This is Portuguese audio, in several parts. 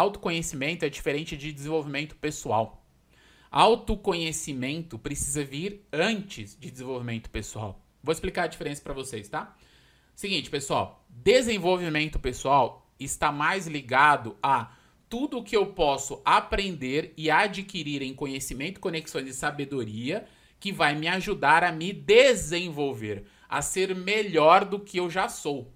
Autoconhecimento é diferente de desenvolvimento pessoal. Autoconhecimento precisa vir antes de desenvolvimento pessoal. Vou explicar a diferença para vocês, tá? Seguinte, pessoal, desenvolvimento pessoal está mais ligado a tudo o que eu posso aprender e adquirir em conhecimento, conexões e sabedoria que vai me ajudar a me desenvolver, a ser melhor do que eu já sou.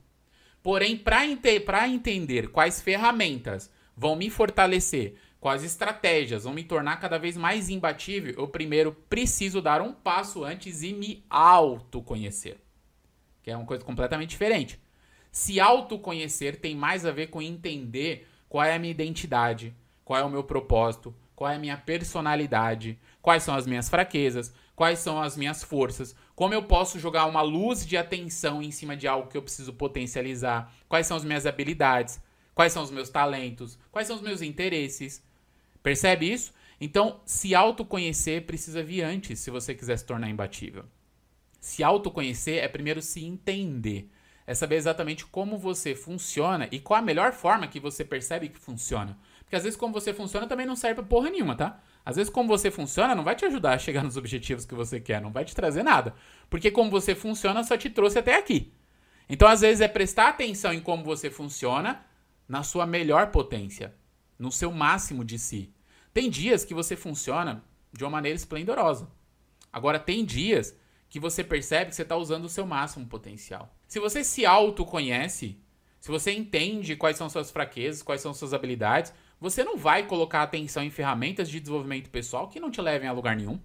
Porém, para ente entender quais ferramentas vão me fortalecer, quais estratégias vão me tornar cada vez mais imbatível, eu primeiro preciso dar um passo antes e me autoconhecer. Que é uma coisa completamente diferente. Se autoconhecer tem mais a ver com entender qual é a minha identidade, qual é o meu propósito, qual é a minha personalidade, quais são as minhas fraquezas, quais são as minhas forças, como eu posso jogar uma luz de atenção em cima de algo que eu preciso potencializar, quais são as minhas habilidades, quais são os meus talentos, quais são os meus interesses. Percebe isso? Então, se autoconhecer precisa vir antes se você quiser se tornar imbatível. Se autoconhecer é primeiro se entender. É saber exatamente como você funciona e qual a melhor forma que você percebe que funciona. Porque às vezes como você funciona também não serve pra porra nenhuma, tá? Às vezes como você funciona não vai te ajudar a chegar nos objetivos que você quer, não vai te trazer nada. Porque como você funciona só te trouxe até aqui. Então às vezes é prestar atenção em como você funciona na sua melhor potência, no seu máximo de si. Tem dias que você funciona de uma maneira esplendorosa. Agora tem dias que você percebe que você está usando o seu máximo potencial. Se você se autoconhece, se você entende quais são suas fraquezas, quais são suas habilidades, você não vai colocar atenção em ferramentas de desenvolvimento pessoal que não te levem a lugar nenhum.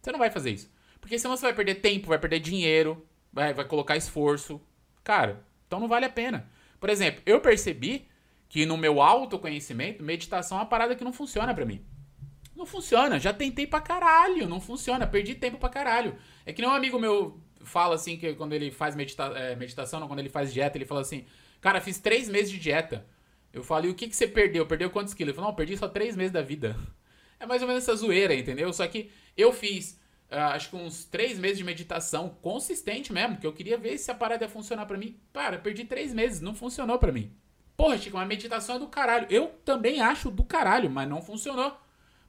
Você não vai fazer isso. Porque senão você vai perder tempo, vai perder dinheiro, vai, vai colocar esforço. Cara, então não vale a pena. Por exemplo, eu percebi que no meu autoconhecimento, meditação é uma parada que não funciona para mim. Não funciona, já tentei pra caralho, não funciona, perdi tempo pra caralho. É que nem um amigo meu fala assim, que quando ele faz medita é, meditação, não, quando ele faz dieta, ele fala assim, cara, fiz três meses de dieta. Eu falei, o que, que você perdeu? Perdeu quantos quilos? Ele falou, não, perdi só três meses da vida. É mais ou menos essa zoeira, entendeu? Só que eu fiz, uh, acho que uns três meses de meditação consistente mesmo, que eu queria ver se a parada ia funcionar para mim. Cara, perdi três meses, não funcionou para mim. Porra, Chico, uma meditação é do caralho. Eu também acho do caralho, mas não funcionou.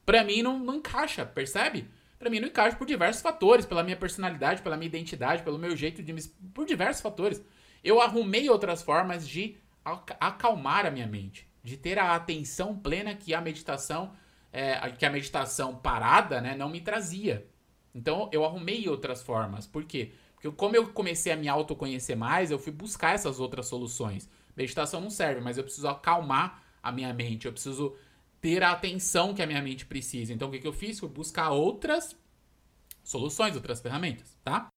Pra mim não, não encaixa, percebe? Pra mim não encaixa por diversos fatores, pela minha personalidade, pela minha identidade, pelo meu jeito de me... por diversos fatores. Eu arrumei outras formas de acalmar a minha mente, de ter a atenção plena que a meditação, é, que a meditação parada, né, não me trazia. Então eu arrumei outras formas. Por quê? Porque como eu comecei a me autoconhecer mais, eu fui buscar essas outras soluções. Meditação não serve, mas eu preciso acalmar a minha mente, eu preciso ter a atenção que a minha mente precisa. Então o que, que eu fiz? Fui buscar outras soluções, outras ferramentas, tá?